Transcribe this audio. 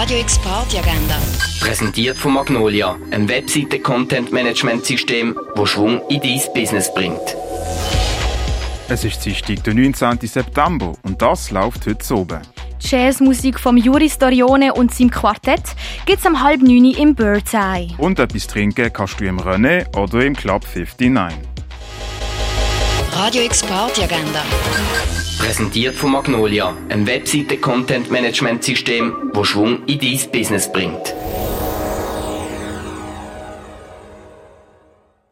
Radio X Party Agenda. Präsentiert von Magnolia, einem Webseite-Content-Management-System, wo Schwung in dein Business bringt. Es ist Dienstag, der 19. September und das läuft heute oben. Jazzmusik vom Juri Storione und seinem Quartett gibt's am halb neun im Bird's Eye. Und etwas trinken kannst du im René oder im Club 59. Radio X Party Agenda. Präsentiert von Magnolia, einem Webseite-Content-Management-System, wo Schwung in dein Business bringt.